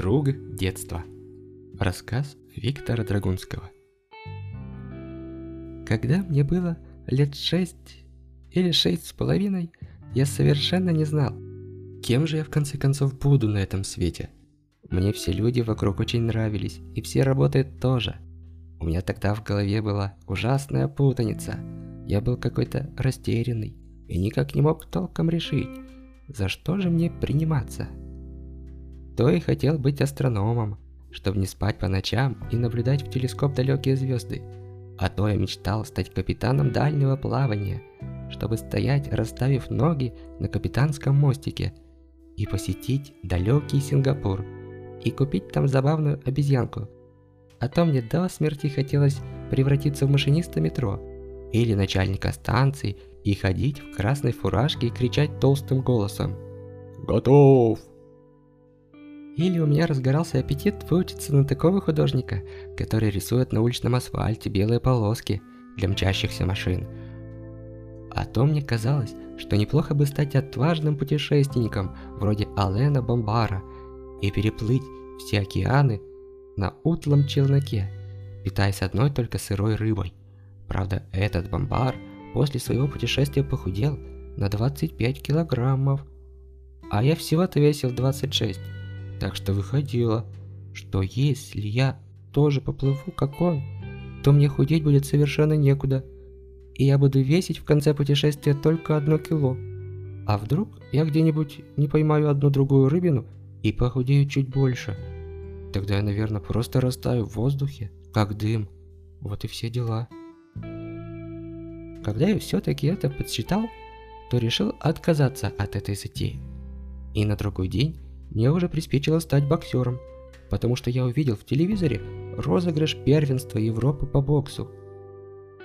Друг детства. Рассказ Виктора Драгунского. Когда мне было лет шесть или шесть с половиной, я совершенно не знал, кем же я в конце концов буду на этом свете. Мне все люди вокруг очень нравились, и все работают тоже. У меня тогда в голове была ужасная путаница. Я был какой-то растерянный и никак не мог толком решить, за что же мне приниматься. То и хотел быть астрономом, чтобы не спать по ночам и наблюдать в телескоп далекие звезды. А то я мечтал стать капитаном дальнего плавания, чтобы стоять, расставив ноги на капитанском мостике и посетить далекий Сингапур и купить там забавную обезьянку. А то мне до смерти хотелось превратиться в машиниста метро или начальника станции и ходить в красной фуражке и кричать толстым голосом «Готов!» Или у меня разгорался аппетит выучиться на такого художника, который рисует на уличном асфальте белые полоски для мчащихся машин. А то мне казалось, что неплохо бы стать отважным путешественником вроде Алена Бомбара и переплыть все океаны на утлом челноке, питаясь одной только сырой рыбой. Правда, этот бомбар после своего путешествия похудел на 25 килограммов, а я всего-то весил 26. Так что выходило, что если я тоже поплыву, как он, то мне худеть будет совершенно некуда. И я буду весить в конце путешествия только одно кило. А вдруг я где-нибудь не поймаю одну-другую рыбину и похудею чуть больше? Тогда я, наверное, просто растаю в воздухе, как дым. Вот и все дела. Когда я все-таки это подсчитал, то решил отказаться от этой затеи. И на другой день мне уже приспичило стать боксером, потому что я увидел в телевизоре розыгрыш первенства Европы по боксу.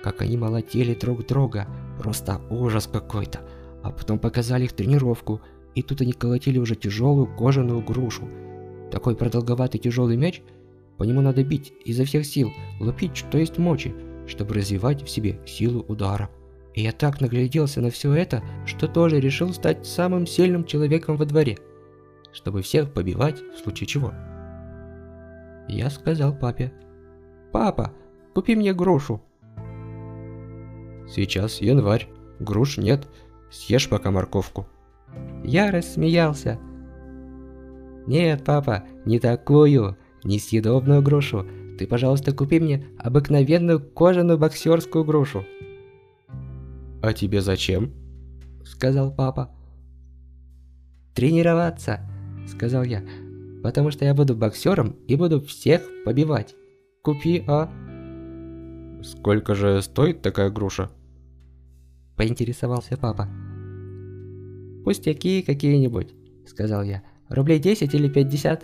Как они молотили друг друга, просто ужас какой-то. А потом показали их тренировку, и тут они колотили уже тяжелую кожаную грушу. Такой продолговатый тяжелый мяч, по нему надо бить изо всех сил, лупить что есть мочи, чтобы развивать в себе силу удара. И я так нагляделся на все это, что тоже решил стать самым сильным человеком во дворе – чтобы всех побивать в случае чего. Я сказал папе, «Папа, купи мне грушу». «Сейчас январь, груш нет, съешь пока морковку». Я рассмеялся. «Нет, папа, не такую, несъедобную грушу. Ты, пожалуйста, купи мне обыкновенную кожаную боксерскую грушу». «А тебе зачем?» – сказал папа. «Тренироваться. – сказал я, – «потому что я буду боксером и буду всех побивать. Купи, а?» «Сколько же стоит такая груша?» – поинтересовался папа. «Пустяки какие-нибудь», – сказал я. «Рублей 10 или 50?»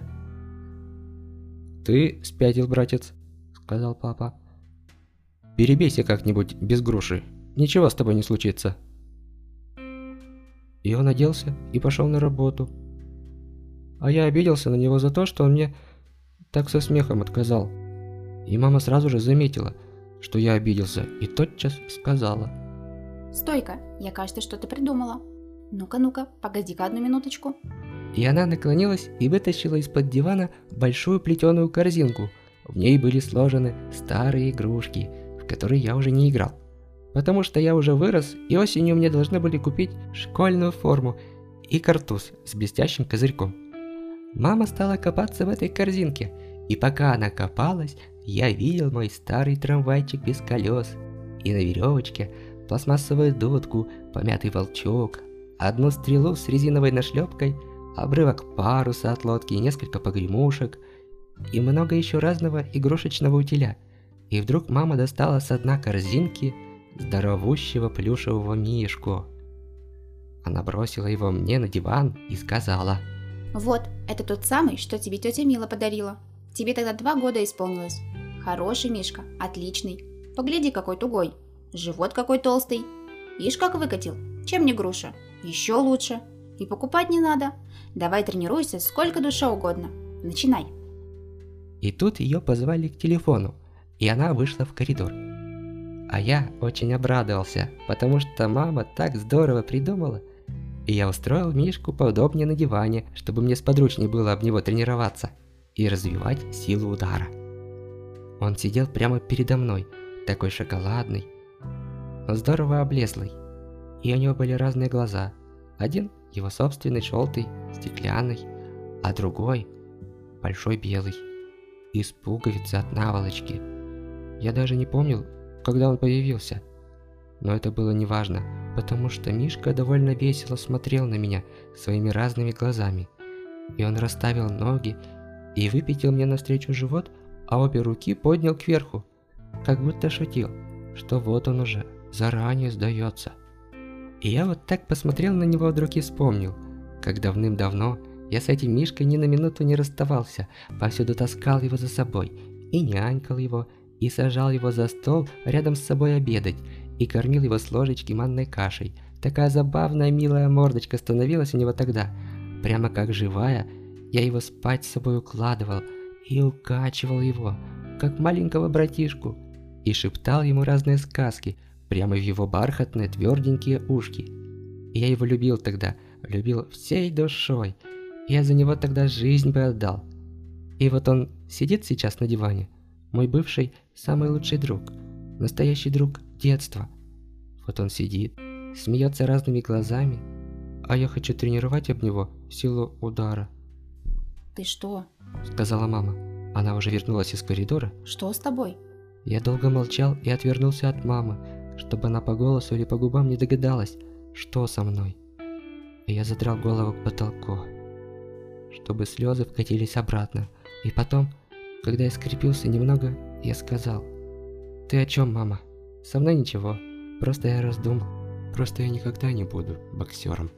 «Ты спятил, братец», – сказал папа. «Перебейся как-нибудь без груши, ничего с тобой не случится». И он оделся и пошел на работу. А я обиделся на него за то, что он мне так со смехом отказал. И мама сразу же заметила, что я обиделся, и тотчас сказала. «Стойка, я, кажется, что-то придумала. Ну-ка, ну-ка, погоди-ка одну минуточку». И она наклонилась и вытащила из-под дивана большую плетеную корзинку. В ней были сложены старые игрушки, в которые я уже не играл. Потому что я уже вырос, и осенью мне должны были купить школьную форму и картуз с блестящим козырьком. Мама стала копаться в этой корзинке, и пока она копалась, я видел мой старый трамвайчик без колес, и на веревочке пластмассовую дудку, помятый волчок, одну стрелу с резиновой нашлепкой, обрывок паруса от лодки несколько погремушек, и много еще разного игрушечного утиля. И вдруг мама достала с дна корзинки здоровущего плюшевого мишку. Она бросила его мне на диван и сказала – вот, это тот самый, что тебе тетя Мила подарила. Тебе тогда два года исполнилось. Хороший Мишка, отличный. Погляди, какой тугой. Живот какой толстый. Ишь, как выкатил. Чем не груша? Еще лучше. И покупать не надо. Давай тренируйся сколько душа угодно. Начинай. И тут ее позвали к телефону, и она вышла в коридор. А я очень обрадовался, потому что мама так здорово придумала, и я устроил Мишку поудобнее на диване, чтобы мне сподручнее было об него тренироваться. и развивать силу удара. Он сидел прямо передо мной, такой шоколадный, но здорово облезлый. И у него были разные глаза. Один его собственный желтый, стеклянный, а другой большой белый, из пуговицы от наволочки. Я даже не помнил, когда он появился. Но это было неважно, потому что Мишка довольно весело смотрел на меня своими разными глазами. И он расставил ноги и выпятил мне навстречу живот, а обе руки поднял кверху, как будто шутил, что вот он уже заранее сдается. И я вот так посмотрел на него вдруг и вспомнил, как давным-давно я с этим Мишкой ни на минуту не расставался, повсюду таскал его за собой, и нянькал его, и сажал его за стол рядом с собой обедать, и кормил его с ложечки манной кашей. Такая забавная милая мордочка становилась у него тогда. Прямо как живая, я его спать с собой укладывал и укачивал его, как маленького братишку, и шептал ему разные сказки, прямо в его бархатные тверденькие ушки. Я его любил тогда, любил всей душой. Я за него тогда жизнь бы отдал. И вот он сидит сейчас на диване, мой бывший самый лучший друг, настоящий друг детства. Вот он сидит, смеется разными глазами, а я хочу тренировать об него силу удара. Ты что? Сказала мама. Она уже вернулась из коридора. Что с тобой? Я долго молчал и отвернулся от мамы, чтобы она по голосу или по губам не догадалась, что со мной. И я задрал голову к потолку, чтобы слезы вкатились обратно. И потом, когда я скрепился немного, я сказал, «Ты о чем, мама? Со мной ничего, просто я раздумал, просто я никогда не буду боксером».